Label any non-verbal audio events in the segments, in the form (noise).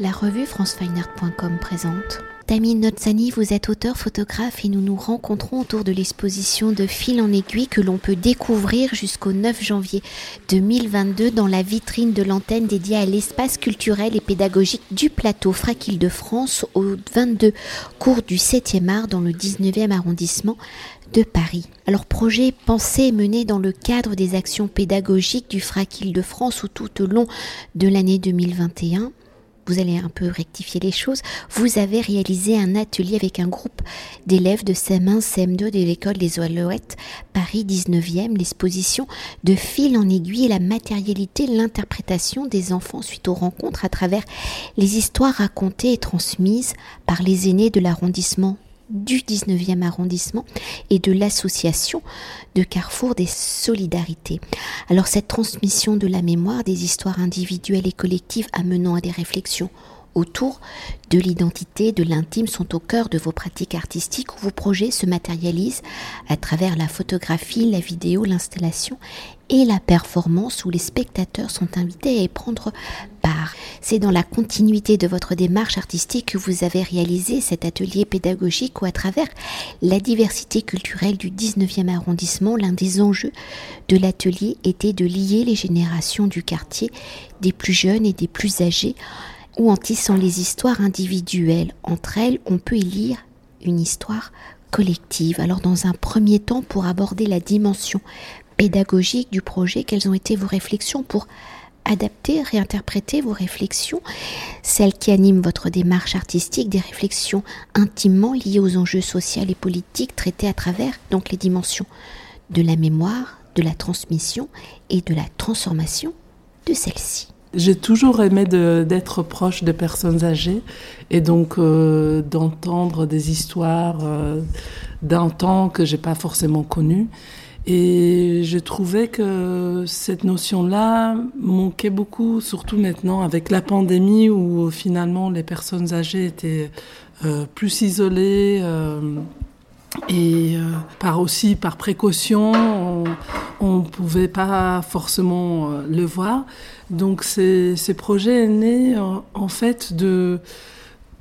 La revue francefineart.com présente. Tamine Notzani, vous êtes auteur, photographe et nous nous rencontrons autour de l'exposition de fil en aiguille que l'on peut découvrir jusqu'au 9 janvier 2022 dans la vitrine de l'antenne dédiée à l'espace culturel et pédagogique du plateau Fraquille de France au 22 cours du 7e art dans le 19e arrondissement de Paris. Alors projet pensé et mené dans le cadre des actions pédagogiques du FRAC Île-de-France ou tout au long de l'année 2021 vous allez un peu rectifier les choses, vous avez réalisé un atelier avec un groupe d'élèves de CM1, CM2 de l'école des Alouettes, Paris 19e, l'exposition de fil en aiguille et la matérialité, l'interprétation des enfants suite aux rencontres à travers les histoires racontées et transmises par les aînés de l'arrondissement du 19e arrondissement et de l'association de Carrefour des Solidarités. Alors cette transmission de la mémoire des histoires individuelles et collectives amenant à des réflexions autour de l'identité, de l'intime sont au cœur de vos pratiques artistiques où vos projets se matérialisent à travers la photographie, la vidéo, l'installation et la performance où les spectateurs sont invités à y prendre part. C'est dans la continuité de votre démarche artistique que vous avez réalisé cet atelier pédagogique où à travers la diversité culturelle du 19e arrondissement, l'un des enjeux de l'atelier était de lier les générations du quartier, des plus jeunes et des plus âgés, ou en tissant les histoires individuelles entre elles, on peut y lire une histoire collective. Alors dans un premier temps, pour aborder la dimension pédagogique du projet, quelles ont été vos réflexions pour adapter, réinterpréter vos réflexions, celles qui animent votre démarche artistique, des réflexions intimement liées aux enjeux sociaux et politiques traités à travers donc les dimensions de la mémoire, de la transmission et de la transformation de celle-ci? J'ai toujours aimé d'être proche des personnes âgées et donc euh, d'entendre des histoires euh, d'un temps que j'ai pas forcément connu. Et je trouvais que cette notion-là manquait beaucoup, surtout maintenant avec la pandémie où finalement les personnes âgées étaient euh, plus isolées. Et euh, par aussi par précaution, on ne pouvait pas forcément euh, le voir. Donc ces, projets est né en, fait de,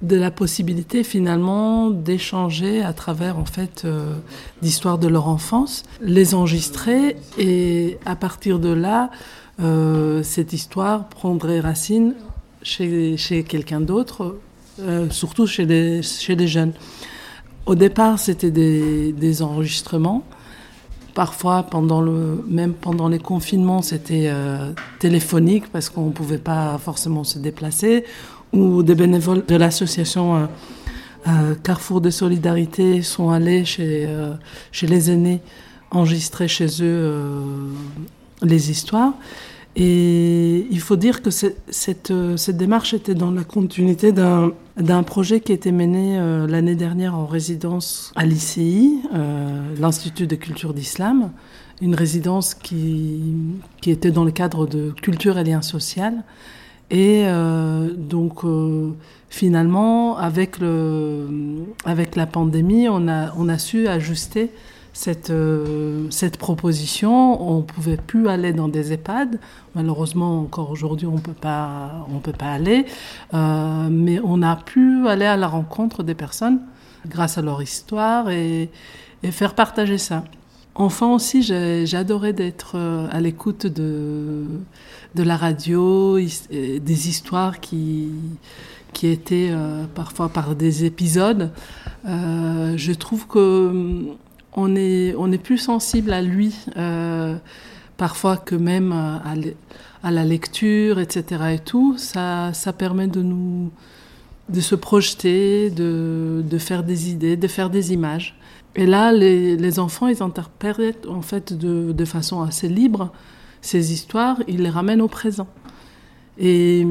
de la possibilité finalement d'échanger à travers en fait euh, l'histoire de leur enfance, les enregistrer et à partir de là, cette histoire prendrait racine chez, chez quelqu'un d'autre, surtout chez des, chez des jeunes. Au départ, c'était des, enregistrements. Parfois, pendant le, même pendant les confinements, c'était euh, téléphonique parce qu'on ne pouvait pas forcément se déplacer. Ou des bénévoles de l'association euh, euh, Carrefour de Solidarité sont allés chez, chez les aînés enregistrer chez eux les histoires. Et il faut dire que cette, euh, cette, démarche était dans la continuité d'un projet qui était mené euh, l'année dernière en résidence à l'ICI, euh, l'Institut de culture d'islam, une résidence qui, qui, était dans le cadre de culture et liens social. Et donc, finalement, avec, le, avec la pandémie, on a, on a su ajuster cette, euh, cette proposition. On ne pouvait plus aller dans des EHPAD. Malheureusement, encore aujourd'hui, on on peut pas aller. Euh, mais on a pu aller à la rencontre des personnes grâce à leur histoire et, et faire partager ça. Enfant aussi, j'adorais d'être euh, à l'écoute de, de la radio, des histoires qui, qui étaient parfois par des épisodes. je trouve que on est, on est plus sensible à lui, euh, parfois que même à, la lecture, etc. Et tout, ça, ça permet de nous, de se projeter, de, de faire des idées, de faire des images. Et là, les, enfants, ils interprètent en fait de, façon assez libre ces histoires, ils les ramènent au présent. Et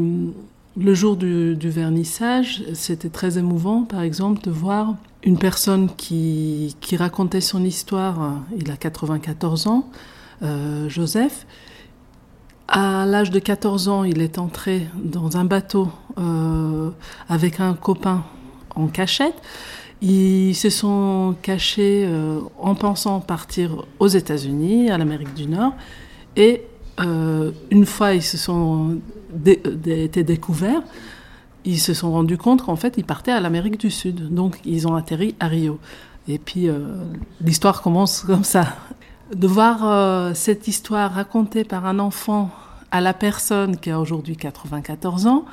le jour du, vernissage, c'était très émouvant, par exemple, de voir une personne qui, qui racontait son histoire. Il a 94 ans, euh, Joseph. À l'âge de 14 ans, il est entré dans un bateau euh, avec un copain en cachette. Ils se sont cachés euh, en pensant partir aux États-Unis, à l'Amérique du Nord. Et une fois ils se sont été découverts, ils se sont rendus compte qu'en fait, ils partaient à l'Amérique du Sud. Donc, ils ont atterri à Rio. Et puis, euh, l'histoire commence (laughs) comme ça. De voir euh, cette histoire racontée par un enfant à la personne qui a aujourd'hui 94 ans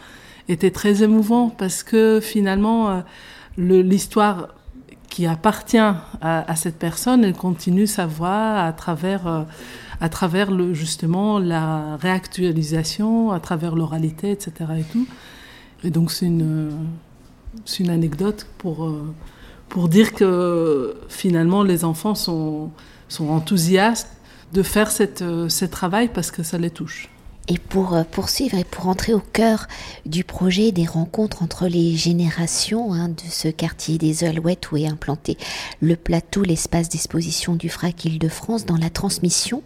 était très émouvant parce que finalement, euh, l'histoire qui appartient à, cette personne, elle continue sa voix à travers, à travers justement la réactualisation, à travers l'oralité, etc. Et donc c'est une, une anecdote pour, euh, pour dire que finalement les enfants sont, sont enthousiastes de faire cette, euh, ce travail parce que ça les touche. Et pour euh, poursuivre et pour entrer au cœur du projet des rencontres entre les générations hein, de ce quartier des Alouettes où est implanté le plateau, l'espace d'exposition du FRAC Île-de-France dans la transmission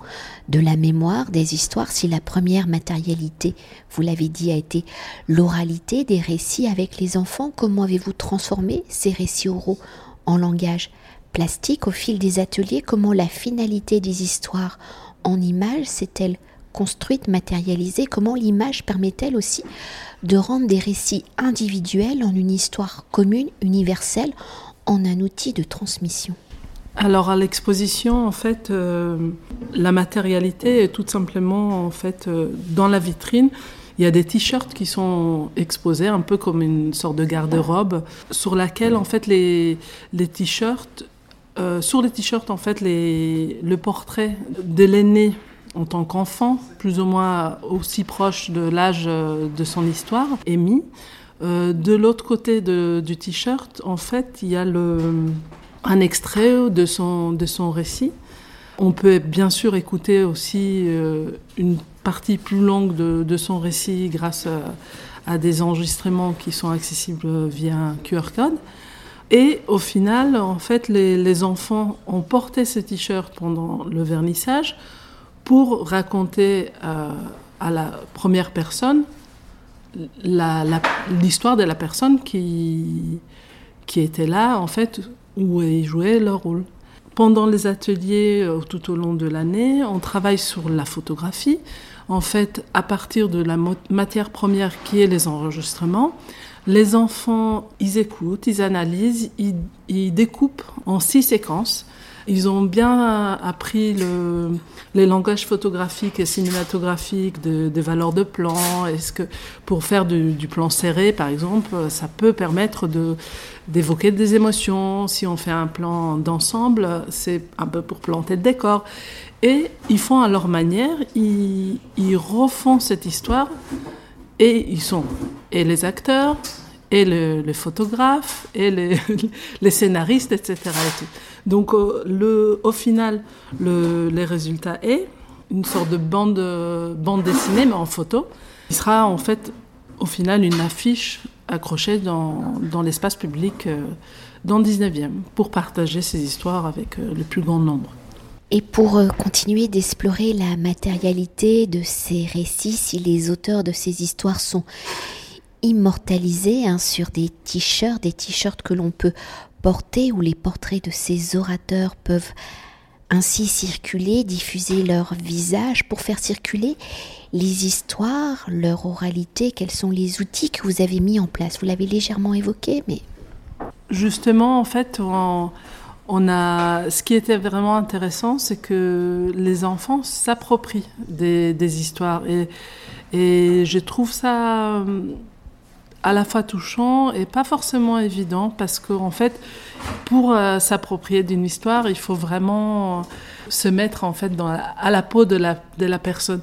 de la mémoire, des histoires, si la première matérialité, vous l'avez dit, a été l'oralité des récits avec les enfants, comment avez-vous transformé ces récits oraux en langage plastique au fil des ateliers? Comment la finalité des histoires en images s'est-elle construite, matérialisée, comment l'image permet-elle aussi de rendre des récits individuels en une histoire commune, universelle, en un outil de transmission alors à l'exposition, en fait, euh, la matérialité est tout simplement en fait euh, dans la vitrine. Il y a des t-shirts qui sont exposés un peu comme une sorte de garde-robe sur laquelle en fait les, les t-shirts, euh, sur les t-shirts en fait les, le portrait de l'aîné en tant qu'enfant, plus ou moins aussi proche de l'âge euh, de son histoire, mis. Euh, de l'autre côté du t-shirt, en fait, il y a un extrait de son, de son récit. On peut bien sûr écouter aussi euh, une partie plus longue de, de son récit grâce à, des enregistrements qui sont accessibles via un QR code. Et au final, en fait, les enfants ont porté ce t-shirt pendant le vernissage pour raconter euh, à la première personne l'histoire de la personne qui, qui était là, en fait, où ils jouaient leur rôle. Pendant les ateliers euh, tout au long de l'année, on travaille sur la photographie. En fait, à partir de la matière première qui est les enregistrements, les enfants, ils écoutent, ils analysent, ils, ils découpent en six séquences ils ont bien appris le, les langages photographiques et cinématographiques des valeurs de plan. Est-ce que pour faire du, plan serré, par exemple, ça peut permettre d'évoquer des émotions? Si on fait un plan d'ensemble, c'est un peu pour planter le décor. Et ils font à leur manière, ils, ils refont cette histoire et ils sont et les acteurs et les photographes et (laughs) les, scénaristes, etc. Et Donc, euh, le, au final, le, les résultats est une sorte de bande, bande dessinée, mais en photo. Il sera en fait, au final, une affiche accrochée dans, dans l'espace public euh, dans le 19e pour partager ces histoires avec euh, le plus grand nombre. Et pour continuer d'explorer la matérialité de ces récits, si les auteurs de ces histoires sont immortalisés hein, sur des t-shirts, des t-shirts que l'on peut porter où les portraits de ces orateurs peuvent ainsi circuler, diffuser leur visage pour faire circuler les histoires, leur oralité, quels sont les outils que vous avez mis en place Vous l'avez légèrement évoqué, mais... Justement, en fait, on, a... ce qui était vraiment intéressant, c'est que les enfants s'approprient des, histoires. Et, et je trouve ça à la fois touchant et pas forcément évident parce qu'en en fait, pour euh, s'approprier d'une histoire, il faut vraiment se mettre en fait à la peau de la, personne.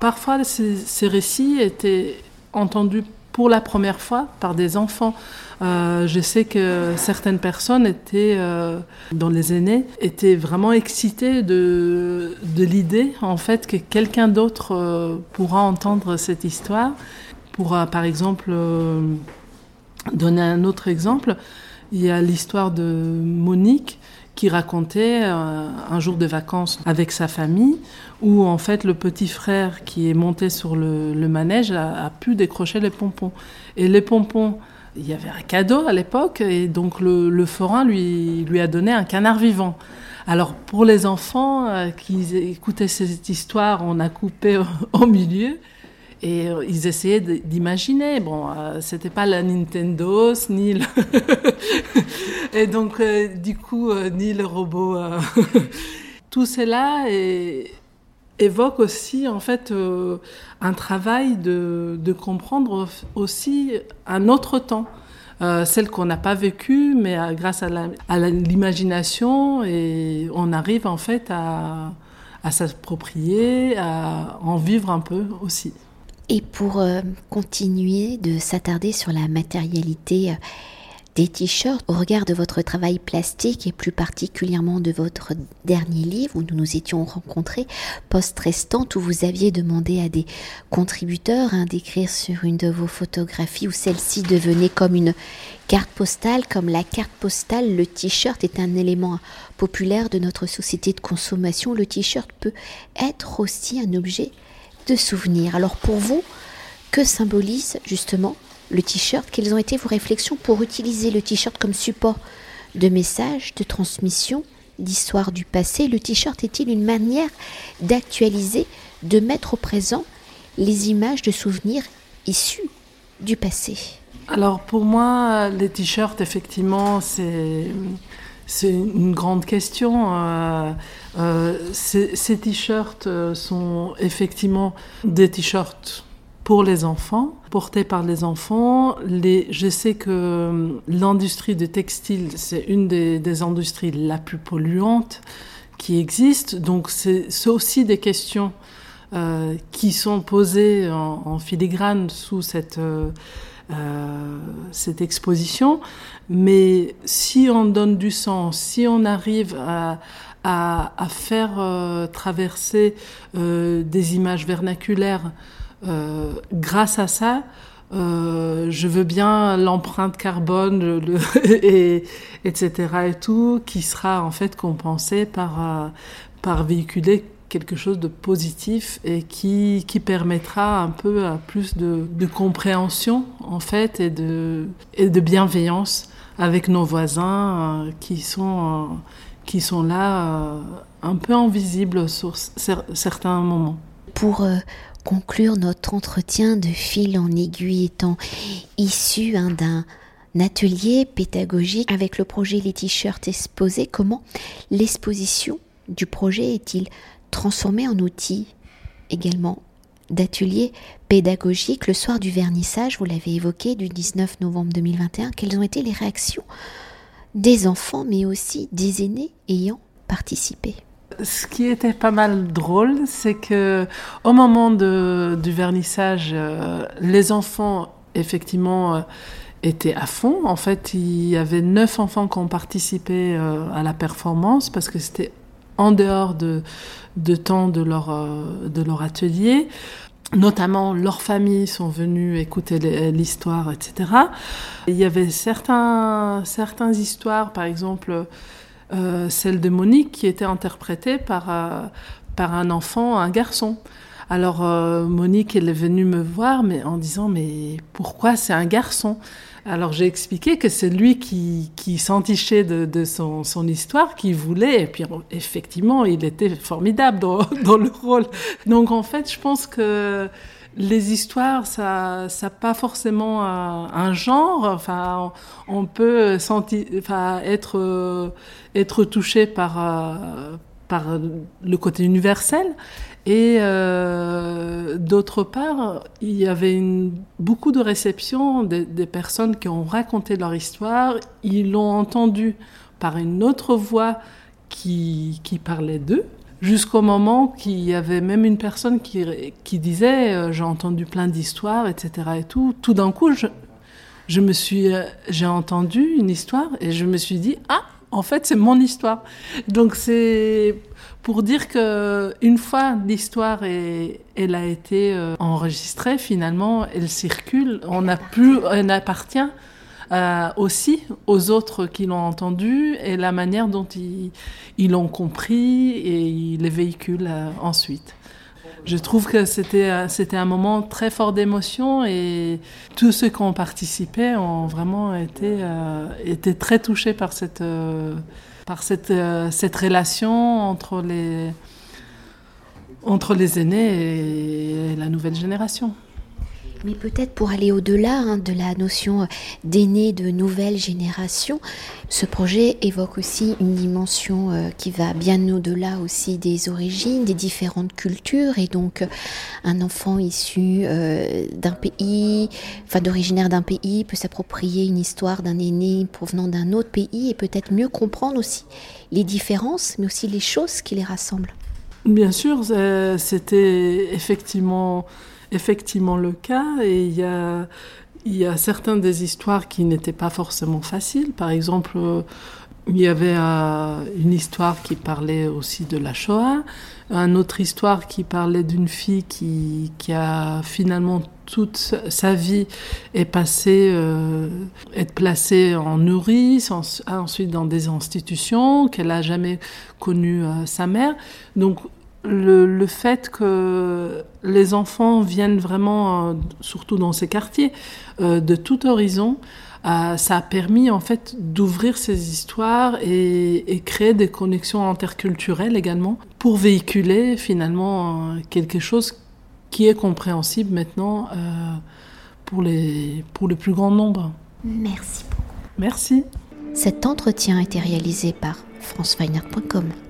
Parfois, ces, récits étaient entendus pour la première fois par des enfants. Euh, je sais que certaines personnes étaient, euh, dans les aînés, étaient vraiment excitées de, de l'idée en fait que quelqu'un d'autre euh, pourra entendre cette histoire pour, euh, par exemple, euh, donner un autre exemple, il y a l'histoire de Monique qui racontait euh, un jour de vacances avec sa famille, où en fait le petit frère qui est monté sur le, manège a, pu décrocher les pompons. Et les pompons, il y avait un cadeau à l'époque, et donc le, forain lui, lui a donné un canard vivant. Alors pour les enfants qui écoutaient cette histoire, on a coupé (laughs) au milieu. Et euh, ils essayaient d'imaginer. Bon, euh, c'était pas la Nintendo, ni le (laughs) et donc euh, du coup ni le robot. (laughs) Tout cela évoque aussi en fait un travail de, comprendre aussi un autre temps. celle qu'on n'a pas vécue, mais grâce à l'imagination, et on arrive en fait à s'approprier, à en vivre un peu aussi. Et pour euh, continuer de s'attarder sur la matérialité euh, des t-shirts, au regard de votre travail plastique et plus particulièrement de votre dernier livre où nous nous étions rencontrés, post restante, où vous aviez demandé à des contributeurs hein, d'écrire sur une de vos photographies où celle-ci devenait comme une carte postale, comme la carte postale, le t-shirt est un élément populaire de notre société de consommation. Le t-shirt peut être aussi un objet de souvenirs. Alors pour vous, que symbolise justement le t-shirt? Quelles ont été vos réflexions pour utiliser le t-shirt comme support de message, de transmission, d'histoire du passé? Le t-shirt est-il une manière d'actualiser, de mettre au présent les images de souvenirs issus du passé? Alors pour moi, les t-shirts, effectivement, c'est c'est une grande question. Euh, euh, ces, t-shirts euh, sont effectivement des t-shirts pour les enfants, portés par les enfants. Je sais que l'industrie du textile, c'est une des, industries la plus polluante qui existe. Donc c'est aussi des questions qui sont posées en, filigrane sous cette... cette exposition. Mais si on donne du sens, si on arrive à, à, faire euh, traverser euh, des images vernaculaires euh, grâce à ça, je veux bien l'empreinte carbone, (laughs) et, etc. et tout, qui sera en fait compensée par, par véhiculer quelque chose de positif et qui, qui permettra un peu plus de, de compréhension en fait et de, et de bienveillance avec nos voisins euh, qui, sont, euh, qui sont là euh, un peu invisibles sur certains moments. Pour conclure notre entretien de fil en aiguille étant issu hein, d'un atelier pédagogique avec le projet Les T-shirts exposés, comment l'exposition du projet est-il transformé en outil également d'ateliers pédagogiques le soir du vernissage, vous l'avez évoqué, du 19 novembre 2021. Quelles ont été les réactions des enfants, mais aussi des aînés ayant participé? Ce qui était pas mal drôle, c'est que au moment du vernissage, euh, les enfants effectivement euh, étaient à fond. En fait, il y avait neuf enfants qui ont participé euh, à la performance parce que c'était en dehors de, de temps de leur, euh, de leur atelier. Notamment, leurs familles sont venues écouter l'histoire, etc. Il y avait certains, certaines histoires, par exemple euh, celle de Monique, qui était interprétée par, euh, par un enfant, un garçon. Alors Monique, elle est venue me voir mais en disant mais pourquoi c'est un garçon? Alors j'ai expliqué que c'est lui qui, qui s'entichait de, son, histoire, qui voulait, et puis effectivement, il était formidable (laughs) dans, le rôle. Donc en fait, je pense que les histoires, ça n'a pas forcément un, genre. Enfin, on, peut sentir, enfin, être, être touché par, euh, par le côté universel. Et euh, d'autre part, il y avait beaucoup de réceptions des, personnes qui ont raconté leur histoire. Ils l'ont entendu par une autre voix qui, parlait d'eux, jusqu'au moment qu'il y avait même une personne qui, disait euh, J'ai entendu plein d'histoires, etc. Et tout. Tout d'un coup, je, me suis, euh, j'ai entendu une histoire et je me suis dit Ah, en fait, c'est mon histoire. Donc c'est pour dire que une fois l'histoire elle a été euh, enregistrée, finalement, elle circule. On a plus, elle appartient euh, aussi aux autres qui l'ont entendu et la manière dont ils l'ont compris et ils les véhiculent euh, ensuite. Je trouve que c'était c'était un moment très fort d'émotion et tous ceux qui ont participé ont vraiment été été très touchés par cette par cette, euh, cette relation entre les, entre les aînés et la nouvelle génération. Mais peut-être pour aller au-delà hein, de la notion d'aîné, de nouvelle génération, ce projet évoque aussi une dimension euh, qui va bien au-delà aussi des origines, des différentes cultures, et donc euh, un enfant issu euh, d'un pays, enfin d'originaire d'un pays, peut s'approprier une histoire d'un aîné provenant d'un autre pays et peut-être mieux comprendre aussi les différences, mais aussi les choses qui les rassemblent. Bien sûr, c'était effectivement effectivement le cas et il y a, il y a certaines des histoires qui n'étaient pas forcément faciles. Par exemple, il y avait euh, une histoire qui parlait aussi de la Shoah, une autre histoire qui parlait d'une fille qui, qui, a finalement toute sa vie est passée, euh, être placée en nourrice, ensuite dans des institutions, qu'elle a jamais connu euh, sa mère. Donc le, fait que les enfants viennent vraiment, euh, surtout dans ces quartiers, euh, de tout horizon, euh, ça a permis en fait d'ouvrir ces histoires et, créer des connexions interculturelles également pour véhiculer finalement quelque chose qui est compréhensible maintenant pour, les, pour le plus grand nombre. Merci beaucoup. Merci. Cet entretien a été réalisé par franceweiner.com.